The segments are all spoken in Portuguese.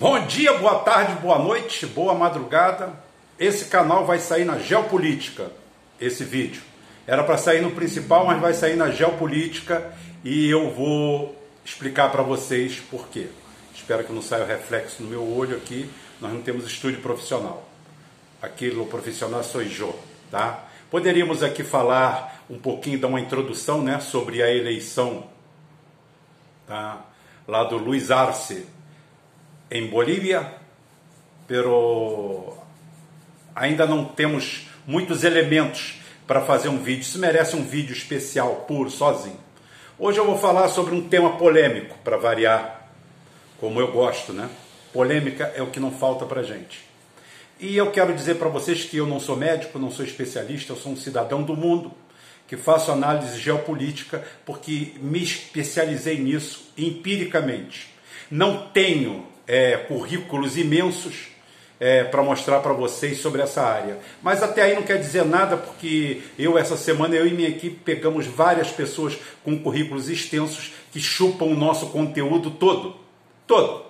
Bom dia, boa tarde, boa noite, boa madrugada. Esse canal vai sair na Geopolítica, esse vídeo. Era para sair no principal, mas vai sair na Geopolítica e eu vou explicar para vocês por quê. Espero que não saia reflexo no meu olho aqui. Nós não temos estúdio profissional. Aquilo profissional sou eu, tá? Poderíamos aqui falar um pouquinho, dar uma introdução, né, sobre a eleição, tá? Lá do Luiz Arce, em Bolívia, pero ainda não temos muitos elementos para fazer um vídeo. Isso merece um vídeo especial, puro, sozinho. Hoje eu vou falar sobre um tema polêmico, para variar, como eu gosto, né? Polêmica é o que não falta para gente. E eu quero dizer para vocês que eu não sou médico, não sou especialista, eu sou um cidadão do mundo que faço análise geopolítica porque me especializei nisso empiricamente. Não tenho é, currículos imensos é, para mostrar para vocês sobre essa área. Mas até aí não quer dizer nada, porque eu, essa semana, eu e minha equipe pegamos várias pessoas com currículos extensos que chupam o nosso conteúdo todo. Todo.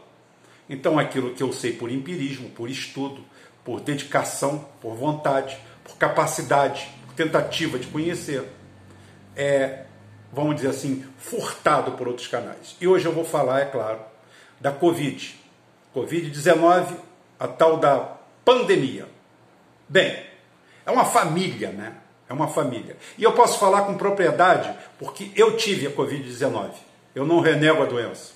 Então, aquilo que eu sei por empirismo, por estudo, por dedicação, por vontade, por capacidade, por tentativa de conhecer, é, vamos dizer assim, furtado por outros canais. E hoje eu vou falar, é claro, da Covid. Covid-19, a tal da pandemia. Bem, é uma família, né? É uma família. E eu posso falar com propriedade porque eu tive a Covid-19. Eu não renego a doença.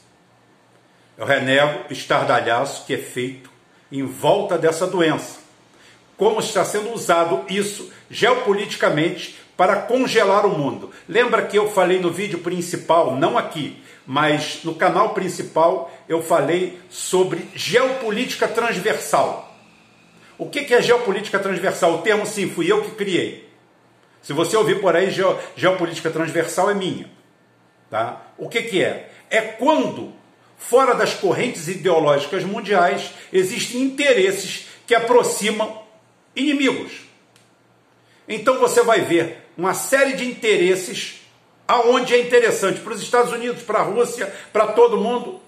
Eu renego o estardalhaço que é feito em volta dessa doença. Como está sendo usado isso geopoliticamente para congelar o mundo. Lembra que eu falei no vídeo principal, não aqui, mas no canal principal eu falei sobre geopolítica transversal. O que é geopolítica transversal? O termo sim, fui eu que criei. Se você ouvir por aí, geopolítica transversal é minha. Tá? O que, é? É quando, fora das correntes ideológicas mundiais, existem interesses que aproximam inimigos. Então você vai ver uma série de interesses aonde é interessante para os Estados Unidos, para a Rússia, para todo mundo.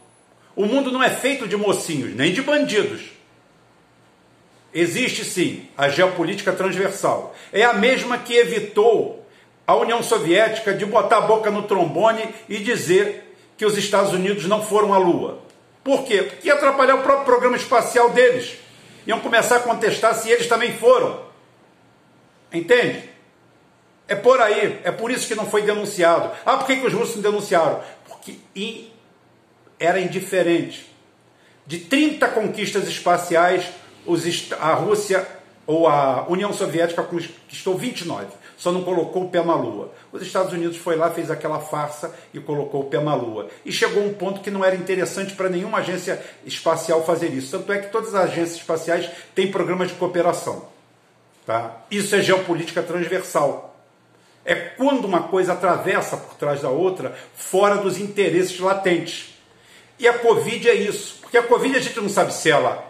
O mundo não é feito de mocinhos, nem de bandidos. Existe sim a geopolítica transversal. É a mesma que evitou a União Soviética de botar a boca no trombone e dizer que os Estados Unidos não foram à Lua. Por quê? Porque ia atrapalhar o próprio programa espacial deles. Iam começar a contestar se eles também foram. Entende? É por aí, é por isso que não foi denunciado. Ah, por que, que os russos não denunciaram? Porque era indiferente. De 30 conquistas espaciais, a Rússia ou a União Soviética conquistou 29, só não colocou o pé na Lua. Os Estados Unidos foi lá, fez aquela farsa e colocou o pé na Lua. E chegou um ponto que não era interessante para nenhuma agência espacial fazer isso. Tanto é que todas as agências espaciais têm programas de cooperação. Tá? Isso é geopolítica transversal. É quando uma coisa atravessa por trás da outra, fora dos interesses latentes. E a Covid é isso. Porque a Covid a gente não sabe se ela.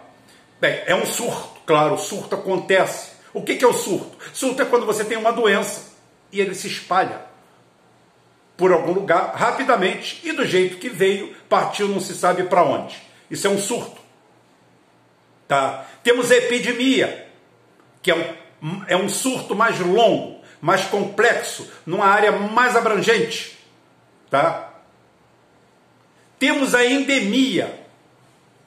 Bem, é um surto, claro, o surto acontece. O que é o surto? Surto é quando você tem uma doença e ele se espalha por algum lugar rapidamente e do jeito que veio, partiu não se sabe para onde. Isso é um surto. Tá? Temos a epidemia, que é um é um surto mais longo, mais complexo, numa área mais abrangente, tá? Temos a endemia.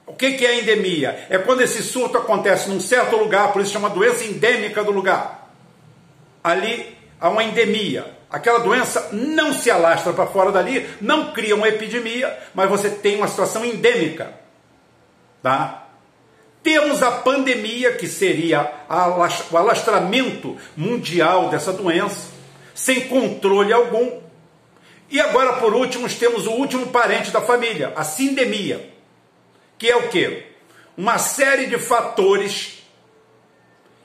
O que é endemia? É quando esse surto acontece num certo lugar, por isso chama doença endêmica do lugar. Ali há uma endemia. Aquela doença não se alastra para fora dali, não cria uma epidemia, mas você tem uma situação endêmica. Tá? Temos a pandemia, que seria o alastramento mundial dessa doença, sem controle algum. E agora, por último, temos o último parente da família, a sindemia, que é o quê? Uma série de fatores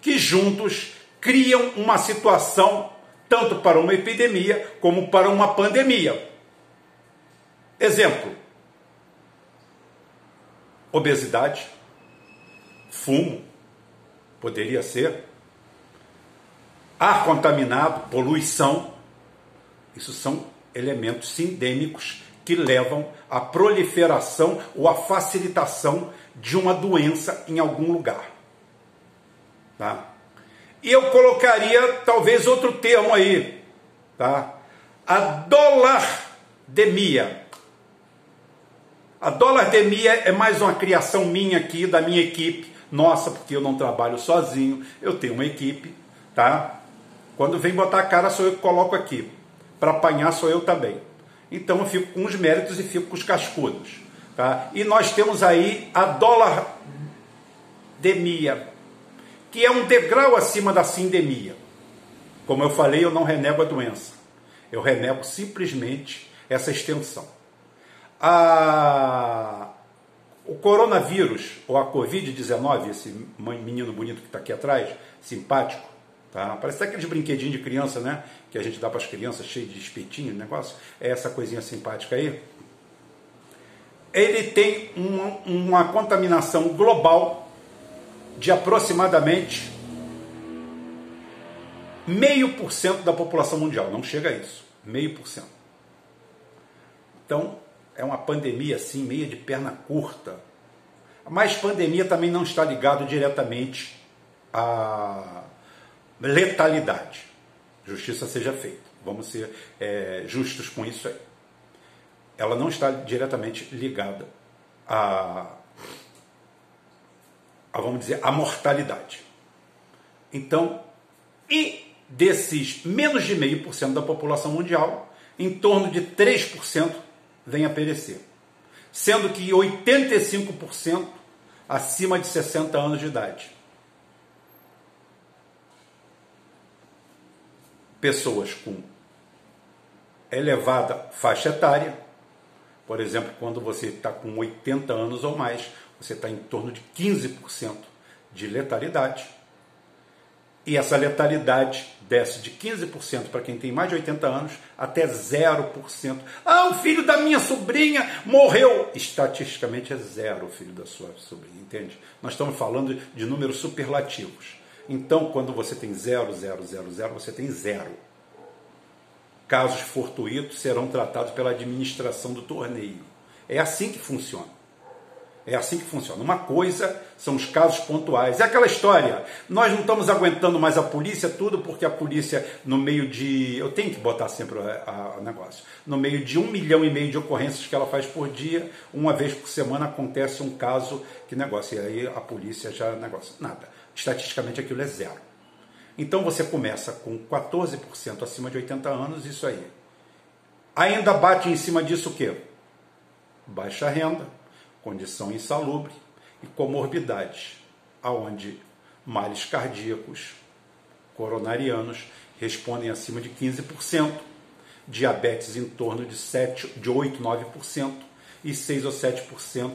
que juntos criam uma situação tanto para uma epidemia como para uma pandemia. Exemplo: obesidade, fumo, poderia ser, ar contaminado, poluição, isso são elementos sindêmicos que levam à proliferação ou à facilitação de uma doença em algum lugar. Tá? E eu colocaria talvez outro termo aí, tá? A dolardemia. A dolardemia é mais uma criação minha aqui, da minha equipe, nossa, porque eu não trabalho sozinho, eu tenho uma equipe, tá? Quando vem botar a cara, sou eu que coloco aqui. Para apanhar, sou eu também. Então eu fico com os méritos e fico com os cascudos. Tá? E nós temos aí a dolardemia, que é um degrau acima da sindemia. Como eu falei, eu não renego a doença. Eu renego simplesmente essa extensão. A... O coronavírus, ou a Covid-19, esse menino bonito que está aqui atrás, simpático, tá? parece aqueles brinquedinhos de criança, né? Que a gente dá para as crianças, cheio de espetinho, negócio. É essa coisinha simpática aí ele tem uma, uma contaminação global de aproximadamente meio por cento da população mundial. Não chega a isso, meio por cento. Então, é uma pandemia assim, meia de perna curta. Mas pandemia também não está ligado diretamente à letalidade. Justiça seja feita. Vamos ser é, justos com isso aí ela não está diretamente ligada a, a vamos dizer, a mortalidade. Então, e desses menos de meio por cento da população mundial, em torno de 3% vem a perecer. Sendo que 85% acima de 60 anos de idade. Pessoas com elevada faixa etária, por exemplo, quando você está com 80 anos ou mais, você está em torno de 15% de letalidade. E essa letalidade desce de 15% para quem tem mais de 80 anos até 0%. Ah, o filho da minha sobrinha morreu. Estatisticamente é zero o filho da sua sobrinha, entende? Nós estamos falando de números superlativos. Então, quando você tem 0, 0, 0, 0, você tem zero casos fortuitos serão tratados pela administração do torneio. É assim que funciona. É assim que funciona. Uma coisa são os casos pontuais. É aquela história. Nós não estamos aguentando mais a polícia, tudo porque a polícia, no meio de. Eu tenho que botar sempre o negócio. No meio de um milhão e meio de ocorrências que ela faz por dia, uma vez por semana acontece um caso que negócio. E aí a polícia já negócio. Nada. Estatisticamente aquilo é zero. Então você começa com 14% acima de 80 anos, isso aí. Ainda bate em cima disso o quê? Baixa renda, condição insalubre e comorbidades, aonde males cardíacos, coronarianos respondem acima de 15%, diabetes em torno de 7, de 8, 9% e 6 ou 7%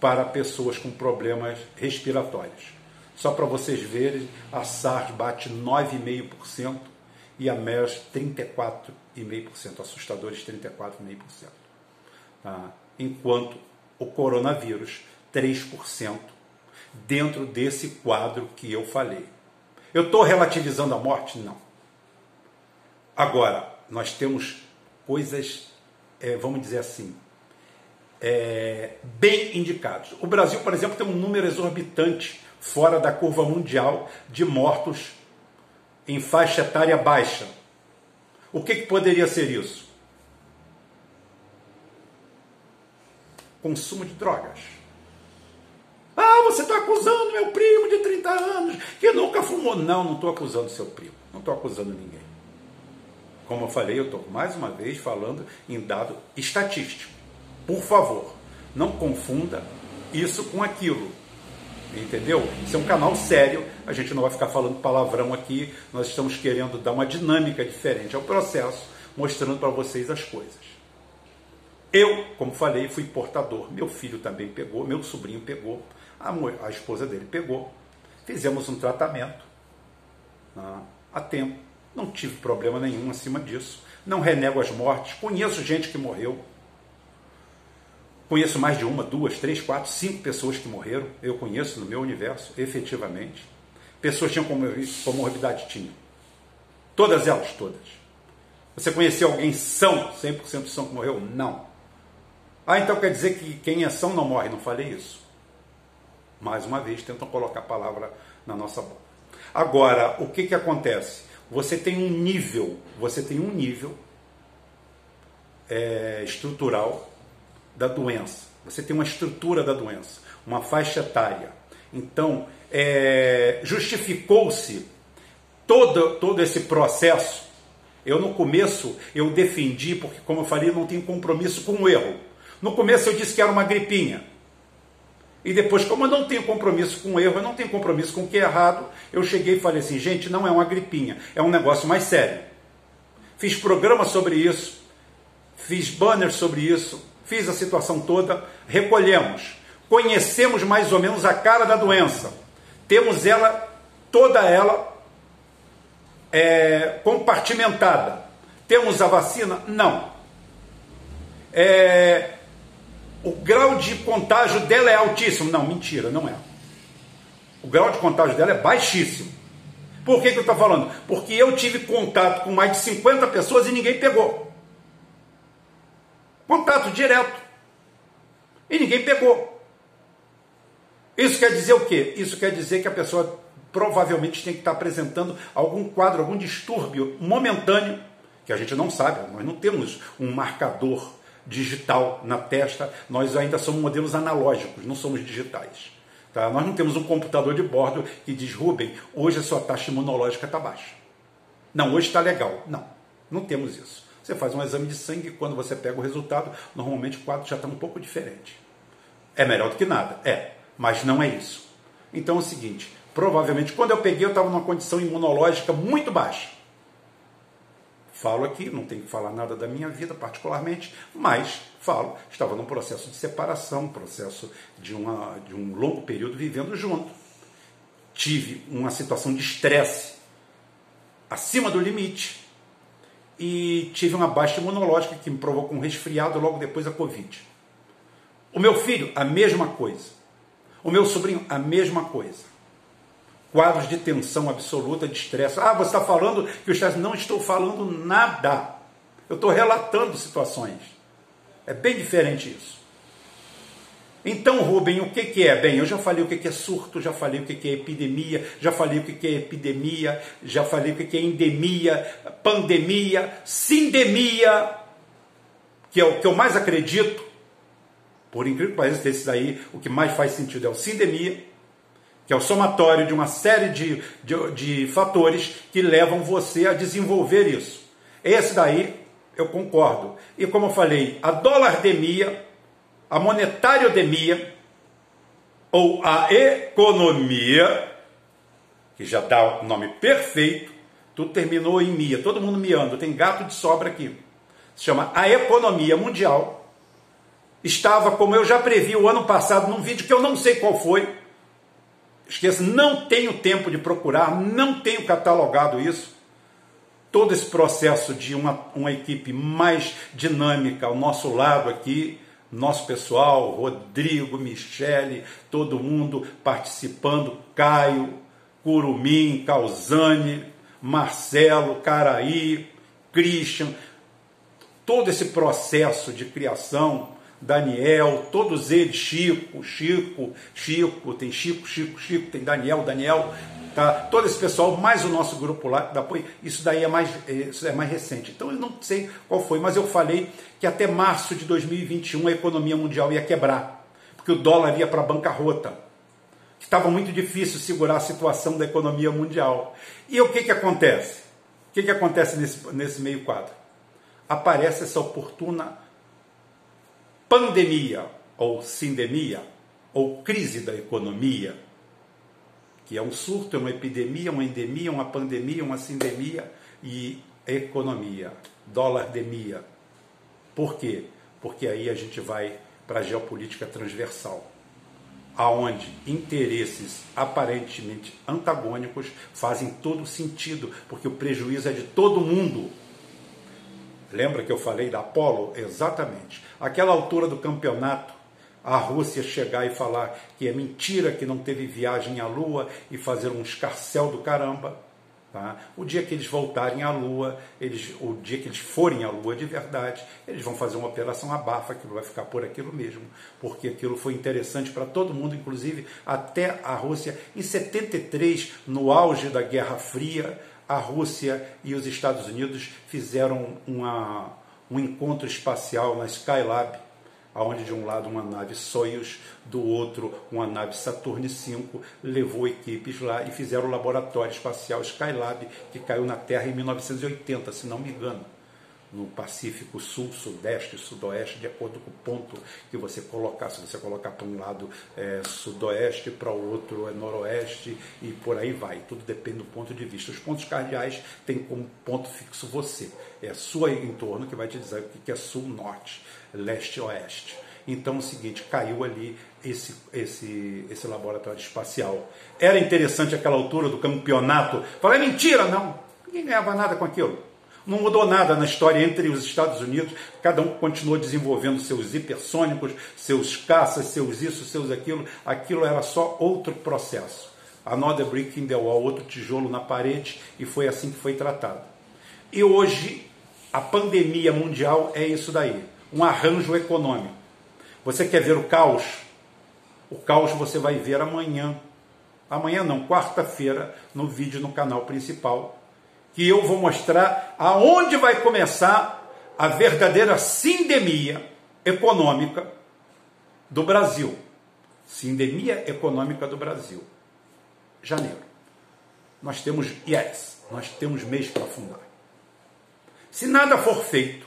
para pessoas com problemas respiratórios. Só para vocês verem, a SARS bate 9,5% e a MERS 34,5%, assustadores 34,5%. Tá? Enquanto o coronavírus, 3% dentro desse quadro que eu falei. Eu estou relativizando a morte? Não. Agora, nós temos coisas, é, vamos dizer assim, é, bem indicados. O Brasil, por exemplo, tem um número exorbitante fora da curva mundial de mortos em faixa etária baixa. O que, que poderia ser isso? Consumo de drogas. Ah, você está acusando meu primo de 30 anos que nunca fumou. Não, não estou acusando seu primo. Não estou acusando ninguém. Como eu falei, eu estou mais uma vez falando em dado estatístico. Por favor, não confunda isso com aquilo. Entendeu? Isso é um canal sério, a gente não vai ficar falando palavrão aqui, nós estamos querendo dar uma dinâmica diferente ao processo, mostrando para vocês as coisas. Eu, como falei, fui portador, meu filho também pegou, meu sobrinho pegou, a, a esposa dele pegou, fizemos um tratamento né, a tempo, não tive problema nenhum acima disso, não renego as mortes, conheço gente que morreu, Conheço mais de uma, duas, três, quatro, cinco pessoas que morreram. Eu conheço no meu universo, efetivamente. Pessoas tinham comorbidade? Tinham. Todas elas, todas. Você conheceu alguém são, 100% são que morreu? Não. Ah, então quer dizer que quem é são não morre? Não falei isso. Mais uma vez, tentam colocar a palavra na nossa boca. Agora, o que, que acontece? Você tem um nível, você tem um nível é, estrutural da doença. Você tem uma estrutura da doença, uma faixa etária. Então, é, justificou-se todo, todo esse processo. Eu, no começo, eu defendi, porque, como eu falei, não tenho compromisso com o erro. No começo, eu disse que era uma gripinha. E depois, como eu não tenho compromisso com o erro, eu não tenho compromisso com o que é errado, eu cheguei e falei assim: gente, não é uma gripinha, é um negócio mais sério. Fiz programa sobre isso, fiz banner sobre isso, fiz a situação toda, recolhemos, conhecemos mais ou menos a cara da doença, temos ela, toda ela é, compartimentada. Temos a vacina? Não. É, o grau de contágio dela é altíssimo. Não, mentira, não é. O grau de contágio dela é baixíssimo. Por que, que eu estou falando? Porque eu tive contato com mais de 50 pessoas e ninguém pegou. Contato direto. E ninguém pegou. Isso quer dizer o quê? Isso quer dizer que a pessoa provavelmente tem que estar apresentando algum quadro, algum distúrbio momentâneo, que a gente não sabe, nós não temos um marcador digital na testa, nós ainda somos modelos analógicos, não somos digitais. Tá? Nós não temos um computador de bordo que diz, Rubem, hoje a sua taxa imunológica está baixa. Não, hoje está legal. Não, não temos isso. Você faz um exame de sangue e quando você pega o resultado, normalmente o quadro já está um pouco diferente. É melhor do que nada? É, mas não é isso. Então é o seguinte, provavelmente quando eu peguei eu estava numa condição imunológica muito baixa. Falo aqui, não tenho que falar nada da minha vida particularmente, mas falo, estava num processo de separação, processo de, uma, de um longo período vivendo junto. Tive uma situação de estresse acima do limite e tive uma baixa imunológica que me provocou um resfriado logo depois da Covid. O meu filho, a mesma coisa. O meu sobrinho, a mesma coisa quadros de tensão absoluta, de estresse. Ah, você está falando que o estresse. Não estou falando nada. Eu estou relatando situações. É bem diferente isso. Então, Rubem, o que, que é? Bem, eu já falei o que, que é surto, já falei o que, que é epidemia, já falei o que, que é epidemia, já falei o que, que é endemia, pandemia, sindemia, que é o que eu mais acredito. Por incrível que pareça, desses aí, o que mais faz sentido é o sindemia que é o somatório de uma série de, de, de fatores que levam você a desenvolver isso. Esse daí eu concordo. E como eu falei, a dólardemia, a monetariodemia, ou a economia, que já dá o nome perfeito, tudo terminou em mia, todo mundo miando, tem gato de sobra aqui. Se chama a economia mundial. Estava, como eu já previ o ano passado, num vídeo que eu não sei qual foi, Esqueça, não tenho tempo de procurar, não tenho catalogado isso. Todo esse processo de uma, uma equipe mais dinâmica ao nosso lado aqui, nosso pessoal, Rodrigo, Michele, todo mundo participando, Caio, Curumim, Calzane, Marcelo, Caraí, Christian, todo esse processo de criação Daniel, todos eles, Chico, Chico, Chico, tem Chico, Chico, Chico, tem Daniel, Daniel, tá? Todo esse pessoal, mais o nosso grupo lá da apoio, isso daí é mais, isso é mais recente. Então eu não sei qual foi, mas eu falei que até março de 2021 a economia mundial ia quebrar, porque o dólar ia para a bancarrota. Estava muito difícil segurar a situação da economia mundial. E o que, que acontece? O que, que acontece nesse, nesse meio quadro? Aparece essa oportuna pandemia ou sindemia ou crise da economia, que é um surto, é uma epidemia, uma endemia, uma pandemia, uma sindemia e economia, dólardemia. Por quê? Porque aí a gente vai para a geopolítica transversal, aonde interesses aparentemente antagônicos fazem todo sentido, porque o prejuízo é de todo mundo. Lembra que eu falei da Apolo? Exatamente. Aquela altura do campeonato, a Rússia chegar e falar que é mentira que não teve viagem à Lua e fazer um escarcel do caramba. Tá? O dia que eles voltarem à Lua, eles, o dia que eles forem à Lua de verdade, eles vão fazer uma operação abafa, aquilo vai ficar por aquilo mesmo, porque aquilo foi interessante para todo mundo, inclusive até a Rússia. Em 73, no auge da Guerra Fria, a Rússia e os Estados Unidos fizeram uma, um encontro espacial na Skylab, onde de um lado uma nave Soyuz, do outro uma nave Saturn V, levou equipes lá e fizeram o laboratório espacial Skylab, que caiu na Terra em 1980, se não me engano no Pacífico Sul, Sudeste, Sudoeste, de acordo com o ponto que você colocar. Se você colocar para um lado é Sudoeste, para o outro é Noroeste e por aí vai. Tudo depende do ponto de vista. Os pontos cardeais têm como ponto fixo você. É a sua entorno que vai te dizer o que é Sul, Norte, Leste, Oeste. Então é o seguinte, caiu ali esse, esse, esse laboratório espacial. Era interessante aquela altura do campeonato. Falei, mentira, não. Ninguém ganhava nada com aquilo. Não mudou nada na história entre os Estados Unidos, cada um continuou desenvolvendo seus hipersônicos, seus caças, seus isso, seus aquilo. Aquilo era só outro processo. Another brick in the wall, outro tijolo na parede, e foi assim que foi tratado. E hoje, a pandemia mundial é isso daí um arranjo econômico. Você quer ver o caos? O caos você vai ver amanhã. Amanhã não, quarta-feira, no vídeo no canal principal que eu vou mostrar aonde vai começar a verdadeira sindemia econômica do Brasil. Sindemia econômica do Brasil. Janeiro. Nós temos yes, nós temos mês para afundar. Se nada for feito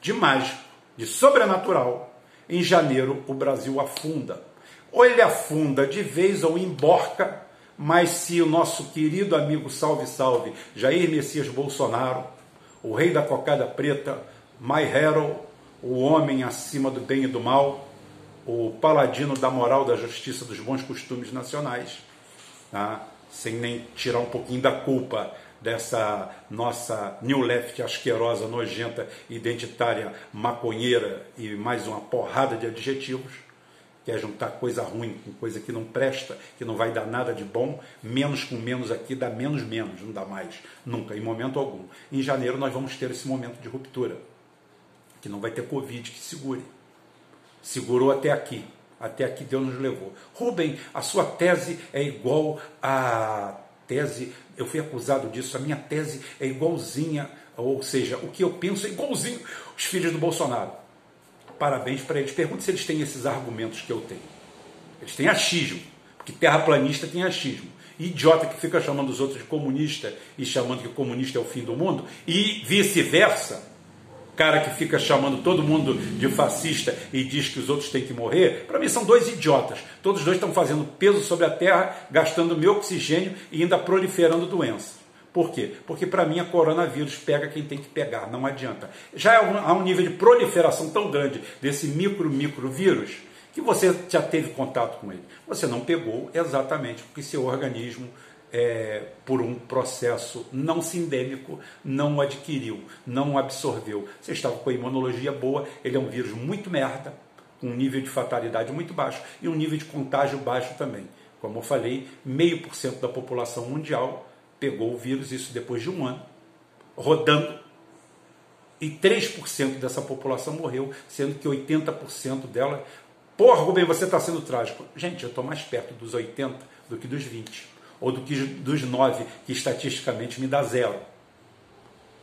de mágico, de sobrenatural, em janeiro o Brasil afunda. Ou ele afunda de vez ou emborca mas se o nosso querido amigo Salve Salve, Jair Messias Bolsonaro, o rei da cocada preta, My Hero, o homem acima do bem e do mal, o paladino da moral, da justiça, dos bons costumes nacionais, tá? sem nem tirar um pouquinho da culpa dessa nossa New Left asquerosa, nojenta, identitária, maconheira e mais uma porrada de adjetivos quer juntar coisa ruim com coisa que não presta, que não vai dar nada de bom, menos com menos aqui dá menos menos, não dá mais, nunca, em momento algum. Em janeiro nós vamos ter esse momento de ruptura, que não vai ter Covid que segure. Segurou até aqui, até aqui Deus nos levou. Rubem, a sua tese é igual à tese, eu fui acusado disso, a minha tese é igualzinha, ou seja, o que eu penso é igualzinho os filhos do Bolsonaro parabéns para eles. Pergunte se eles têm esses argumentos que eu tenho. Eles têm achismo, porque terraplanista tem achismo. Idiota que fica chamando os outros de comunista e chamando que comunista é o fim do mundo, e vice-versa. Cara que fica chamando todo mundo de fascista e diz que os outros têm que morrer, para mim são dois idiotas. Todos dois estão fazendo peso sobre a terra, gastando meu oxigênio e ainda proliferando doenças. Por quê? Porque para mim a coronavírus pega quem tem que pegar, não adianta. Já há um nível de proliferação tão grande desse micro, micro vírus que você já teve contato com ele. Você não pegou exatamente porque seu organismo, é, por um processo não sindêmico, não adquiriu, não absorveu. Você estava com a imunologia boa, ele é um vírus muito merda, com um nível de fatalidade muito baixo e um nível de contágio baixo também. Como eu falei, meio por cento da população mundial pegou o vírus, isso depois de um ano, rodando, e 3% dessa população morreu, sendo que 80% dela. Porra, Rubem, você está sendo trágico. Gente, eu estou mais perto dos 80 do que dos 20, ou do que dos 9, que estatisticamente me dá zero.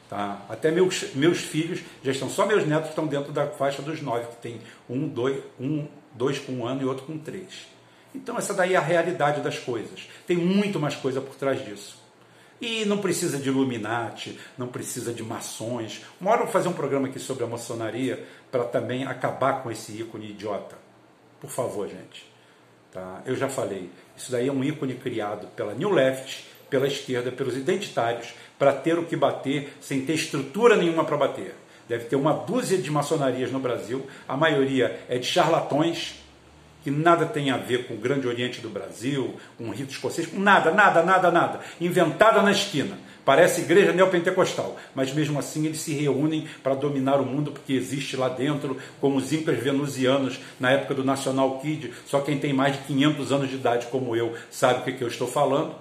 Tá? Até meus, meus filhos já estão, só meus netos estão dentro da faixa dos 9, que tem um, dois, um, dois com um ano e outro com três. Então, essa daí é a realidade das coisas. Tem muito mais coisa por trás disso. E não precisa de Illuminati, não precisa de maçons. Uma hora eu vou fazer um programa aqui sobre a maçonaria para também acabar com esse ícone idiota. Por favor, gente. Tá? Eu já falei, isso daí é um ícone criado pela New Left, pela esquerda, pelos identitários, para ter o que bater sem ter estrutura nenhuma para bater. Deve ter uma dúzia de maçonarias no Brasil, a maioria é de charlatões que nada tem a ver com o Grande Oriente do Brasil, com o rito escocês, com nada, nada, nada, nada. Inventada na esquina. Parece igreja neopentecostal, mas mesmo assim eles se reúnem para dominar o mundo porque existe lá dentro, como os incas venusianos na época do National Kid. Só quem tem mais de 500 anos de idade, como eu, sabe o que, que eu estou falando.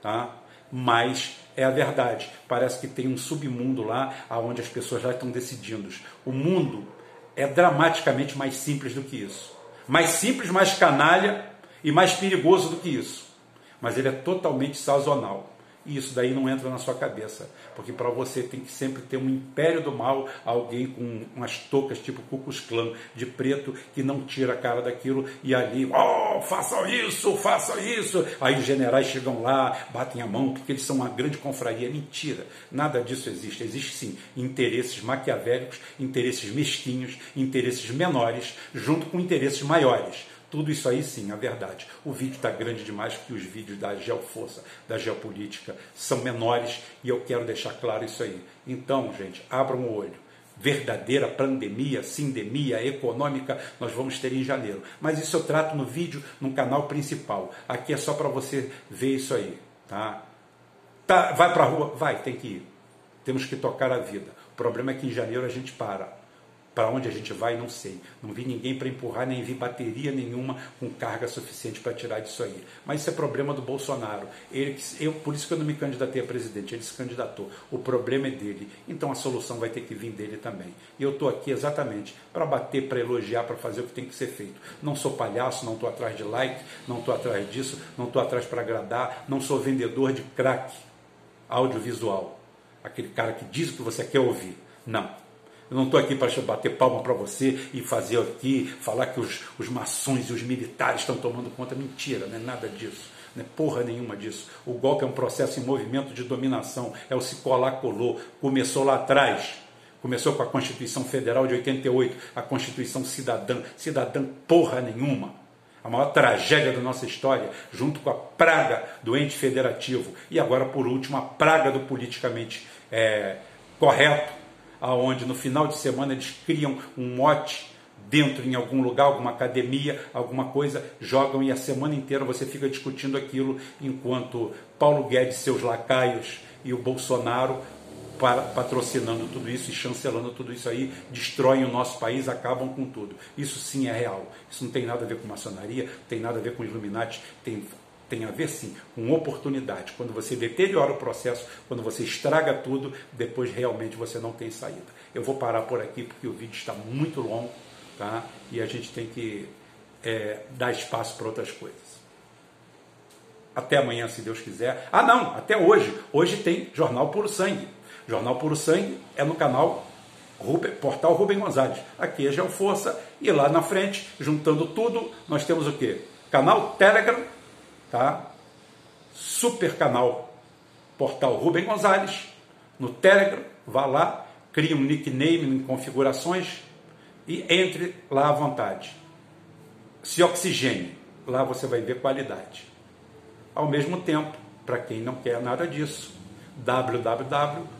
Tá? Mas é a verdade. Parece que tem um submundo lá, onde as pessoas já estão decidindo. O mundo é dramaticamente mais simples do que isso. Mais simples, mais canalha e mais perigoso do que isso. Mas ele é totalmente sazonal. E isso daí não entra na sua cabeça. Porque para você tem que sempre ter um império do mal, alguém com umas toucas tipo Cucus Clã de preto que não tira a cara daquilo e ali, oh, façam isso, façam isso. Aí os generais chegam lá, batem a mão porque eles são uma grande confraria. Mentira, nada disso existe. Existe sim interesses maquiavélicos, interesses mesquinhos, interesses menores, junto com interesses maiores. Tudo isso aí sim, a verdade. O vídeo está grande demais porque os vídeos da geoforça, da geopolítica, são menores e eu quero deixar claro isso aí. Então, gente, abram o olho. Verdadeira pandemia, sindemia econômica, nós vamos ter em janeiro. Mas isso eu trato no vídeo, no canal principal. Aqui é só para você ver isso aí, tá? tá vai para a rua? Vai, tem que ir. Temos que tocar a vida. O problema é que em janeiro a gente para. Para onde a gente vai, não sei. Não vi ninguém para empurrar, nem vi bateria nenhuma com carga suficiente para tirar disso aí. Mas isso é problema do Bolsonaro. Ele, eu, por isso que eu não me candidatei a presidente, ele se candidatou. O problema é dele. Então a solução vai ter que vir dele também. E eu estou aqui exatamente para bater, para elogiar, para fazer o que tem que ser feito. Não sou palhaço, não estou atrás de like, não estou atrás disso, não estou atrás para agradar, não sou vendedor de crack audiovisual. Aquele cara que diz o que você quer ouvir. Não. Eu não estou aqui para bater palma para você e fazer aqui, falar que os, os maçons e os militares estão tomando conta. Mentira, não é nada disso. Não é porra nenhuma disso. O golpe é um processo em movimento de dominação. É o se colar colou. Começou lá atrás. Começou com a Constituição Federal de 88, a Constituição Cidadã. Cidadã porra nenhuma. A maior tragédia da nossa história, junto com a praga do ente federativo. E agora, por último, a praga do politicamente é, correto, aonde no final de semana eles criam um mote dentro em algum lugar, alguma academia, alguma coisa, jogam e a semana inteira você fica discutindo aquilo, enquanto Paulo Guedes, seus lacaios e o Bolsonaro patrocinando tudo isso e chancelando tudo isso aí, destroem o nosso país, acabam com tudo. Isso sim é real. Isso não tem nada a ver com maçonaria, tem nada a ver com Illuminati, tem tem a ver sim com oportunidade. Quando você deteriora o processo, quando você estraga tudo, depois realmente você não tem saída. Eu vou parar por aqui porque o vídeo está muito longo tá? e a gente tem que é, dar espaço para outras coisas. Até amanhã, se Deus quiser. Ah, não, até hoje. Hoje tem Jornal Puro Sangue. Jornal Puro Sangue é no canal Portal Rubem Gonzalez. Aqui é Geoforça e lá na frente, juntando tudo, nós temos o quê? Canal Telegram tá? Super canal Portal Rubem Gonzalez, no Telegram, vá lá, crie um nickname em configurações e entre lá à vontade. Se oxigene, lá você vai ver qualidade. Ao mesmo tempo, para quem não quer nada disso, www